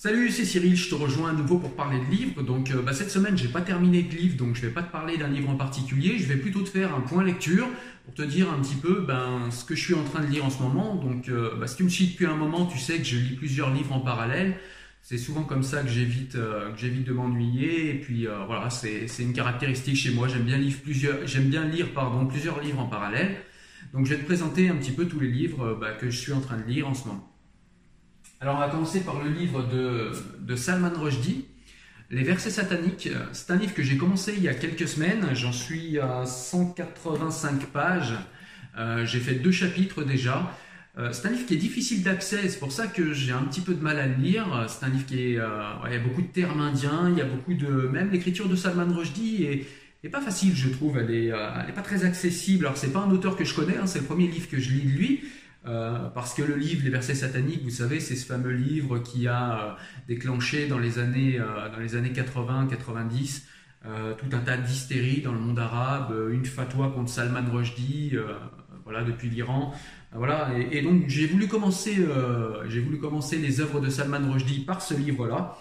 Cyril, je te rejoins à nouveau pour parler de livres. Donc euh, bah, cette semaine, j'ai pas terminé de livre, donc je vais pas te parler d'un livre en particulier. Je vais plutôt te faire un point lecture pour te dire un petit peu ben, ce que je suis en train de lire en ce moment. Donc euh, bah, si tu me suis depuis un moment, tu sais que je lis plusieurs livres en parallèle. C'est souvent comme ça que j'évite euh, que j'évite de m'ennuyer. Et puis voilà, c'est une caractéristique chez moi. J'aime bien lire plusieurs, j'aime bien lire pardon plusieurs livres en parallèle. Donc je vais te présenter un petit peu tous les livres bah, que je suis en train de lire en ce moment. Alors on va commencer par le livre de, Salman Rushdie, Les versets sataniques. C'est un livre que j'ai commencé il y a quelques semaines, j'en suis à 185 pages, euh, j'ai fait deux chapitres déjà. Euh, c'est un livre qui est difficile d'accès, c'est pour ça que j'ai un petit peu de mal à le lire. C'est un livre qui est, euh, il y a beaucoup de termes indiens, il y a beaucoup de, même l'écriture de Salman Rushdie est, pas facile, je trouve. Elle est, elle est pas très accessible. Alors c'est pas un auteur que je connais, hein, c'est le premier livre que je lis de lui. Euh, parce que le livre Les versets sataniques, vous savez, c'est ce fameux livre qui a euh, déclenché dans les années, euh, dans les années 80-90 tout un tas d'hystérie dans le monde arabe, une fatwa contre Salman Rushdie, voilà, depuis l'Iran. Voilà, et, donc j'ai voulu, commencer, j'ai voulu commencer les œuvres de Salman Rushdie par ce livre-là.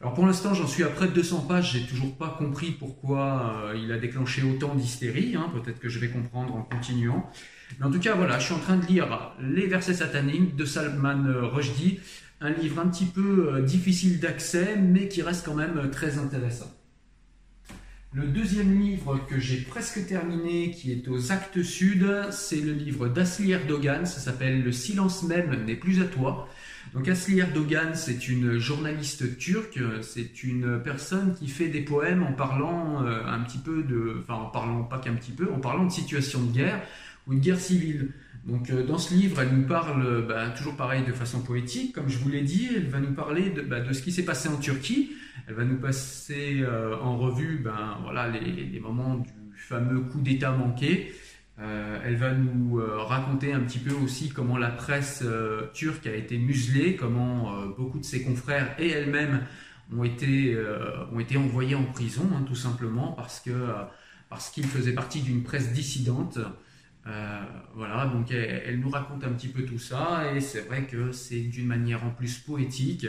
Alors pour l'instant, j'en suis à près de 200 pages, j'ai toujours pas compris pourquoi il a déclenché autant d'hystérie, hein. peut-être que je vais comprendre en continuant. Mais en tout cas, voilà, je suis en train de lire Les versets sataniques de Salman Rushdie, un livre un petit peu euh, difficile d'accès, mais qui reste quand même euh, très intéressant. Le deuxième livre que j'ai presque terminé, qui est aux actes sud, c'est le livre d'Asli Erdogan, ça s'appelle Le silence même n'est plus à toi. Donc Asli Erdogan, c'est une journaliste turque, c'est une personne qui fait des poèmes en parlant euh, un petit peu de, enfin en parlant pas qu'un petit peu, en parlant de situation de guerre ou une guerre civile. Donc euh, dans ce livre, elle nous parle, bah, toujours pareil, de façon poétique, comme je vous l'ai dit, elle va nous parler de, bah, de ce qui s'est passé en Turquie, elle va nous passer euh, en revue ben, voilà, les, moments du fameux coup d'État manqué, euh, elle va nous raconter un petit peu aussi comment la presse turque a été muselée, comment beaucoup de ses confrères et elle-même ont été, ont été envoyés en prison, hein, tout simplement, parce parce qu'ils faisaient partie d'une presse dissidente. Euh, voilà, donc elle, nous raconte un petit peu tout ça, et c'est vrai que c'est d'une manière en plus poétique.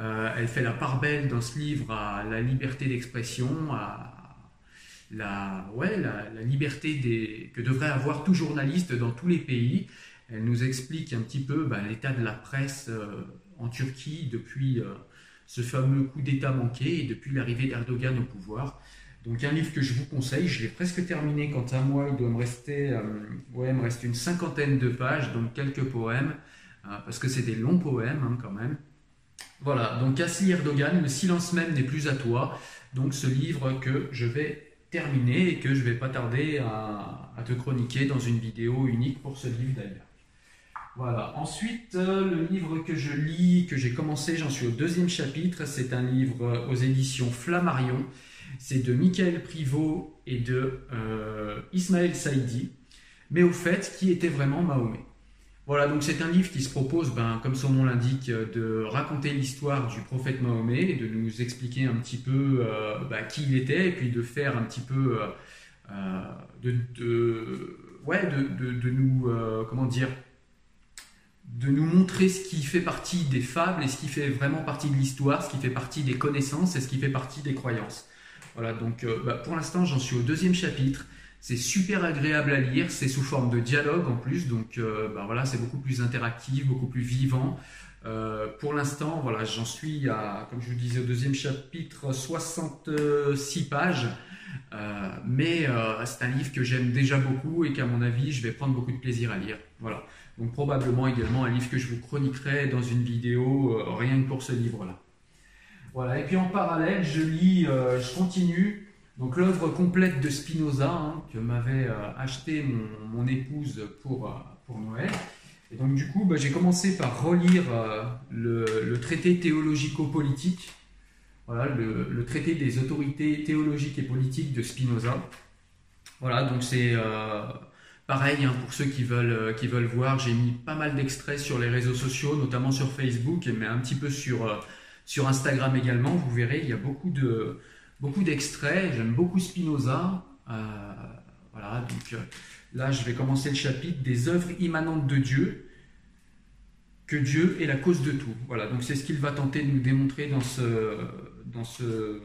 Euh, elle fait la part belle dans ce livre à la liberté d'expression, à la, ouais, la, liberté des, que devrait avoir tout journaliste dans tous les pays. Elle nous explique un petit peu bah, l'état de la presse euh, en Turquie depuis ce fameux coup d'État manqué et depuis l'arrivée d'Erdogan au pouvoir. Donc un livre que je vous conseille, je l'ai presque terminé quant à moi, il doit me rester, euh, ouais, me reste une cinquantaine de pages, donc quelques poèmes, euh, parce que c'est des longs poèmes hein, quand même. Voilà, donc Asli Erdogan, le silence même n'est plus à toi, donc ce livre que je vais terminer et que je vais pas tarder à, te chroniquer dans une vidéo unique pour ce livre d'ailleurs. Voilà. Ensuite, euh, le livre que je lis, que j'ai commencé, j'en suis au deuxième chapitre, c'est un livre aux éditions Flammarion. C'est de Michael Privot et de euh, Ismaël Saïdi. Mais au fait, qui était vraiment Mahomet Voilà, donc c'est un livre qui se propose, ben, comme son nom l'indique, de raconter l'histoire du prophète Mahomet, et de nous expliquer un petit peu euh, ben, qui il était, et puis de faire un petit peu... Euh, de, ouais, de, nous... comment dire de nous montrer ce qui fait partie des fables et ce qui fait vraiment partie de l'histoire, ce qui fait partie des connaissances et ce qui fait partie des croyances. Voilà, donc euh, bah, pour l'instant, j'en suis au deuxième chapitre. C'est super agréable à lire, c'est sous forme de dialogue en plus, donc euh, bah, voilà, c'est beaucoup plus interactif, beaucoup plus vivant. Euh, pour l'instant, voilà, j'en suis à, comme je vous disais, au deuxième chapitre, 66 pages. mais c'est un livre que j'aime déjà beaucoup et qu'à mon avis, je vais prendre beaucoup de plaisir à lire. Voilà. Donc probablement également un livre que je vous chroniquerai dans une vidéo, rien que pour ce livre-là. Voilà, et puis en parallèle, je lis, euh, je continue donc l'œuvre complète de Spinoza hein, que m'avait euh, acheté mon, épouse pour, euh, pour Noël. Et donc du coup, bah, j'ai commencé par relire le, traité théologico-politique, voilà, le, traité des autorités théologiques et politiques de Spinoza. Voilà, donc c'est pareil hein, pour ceux qui veulent, qui veulent voir. J'ai mis pas mal d'extraits sur les réseaux sociaux, notamment sur Facebook, mais un petit peu sur sur Instagram également, vous verrez, il y a beaucoup de beaucoup d'extraits. J'aime beaucoup Spinoza. Euh, voilà, donc euh, là, je vais commencer le chapitre des œuvres immanentes de Dieu que Dieu est la cause de tout. Voilà, donc c'est ce qu'il va tenter de nous démontrer dans ce, dans ce,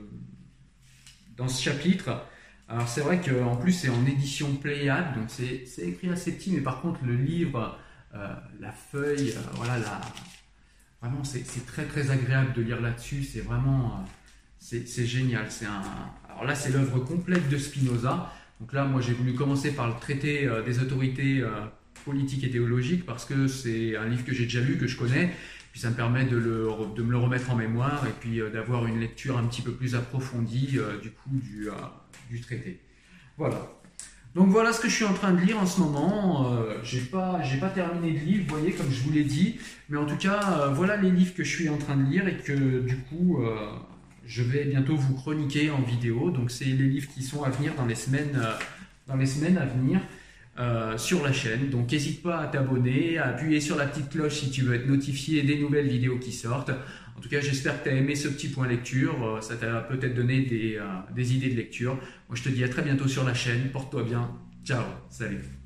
dans ce chapitre. Alors c'est vrai qu'en plus c'est en édition Pléiade, donc c'est écrit assez petit, mais par contre le livre, euh, la feuille, voilà, la, vraiment c'est très très agréable de lire là-dessus, c'est vraiment, euh, c'est génial. C'est un, alors là c'est l'œuvre complète de Spinoza. Donc là moi j'ai voulu commencer par le traité des autorités politiques et théologiques parce que c'est un livre que j'ai déjà lu, que je connais, puis ça me permet de, le, de me le remettre en mémoire et puis d'avoir une lecture un petit peu plus approfondie du coup du du traité. Voilà. Donc voilà ce que je suis en train de lire en ce moment. Euh, j'ai pas, terminé de lire, vous voyez, comme je vous l'ai dit. Mais en tout cas, euh, voilà les livres que je suis en train de lire et que du coup, euh, je vais bientôt vous chroniquer en vidéo. Donc c'est les livres qui sont à venir dans les semaines, dans les semaines à venir. Sur la chaîne. Donc n'hésite pas à t'abonner, à appuyer sur la petite cloche si tu veux être notifié des nouvelles vidéos qui sortent. En tout cas, j'espère que tu as aimé ce petit point lecture. Euh, ça t'a peut-être donné des, euh, des idées de lecture. Moi, je te dis à très bientôt sur la chaîne. Porte-toi bien. Ciao. Salut.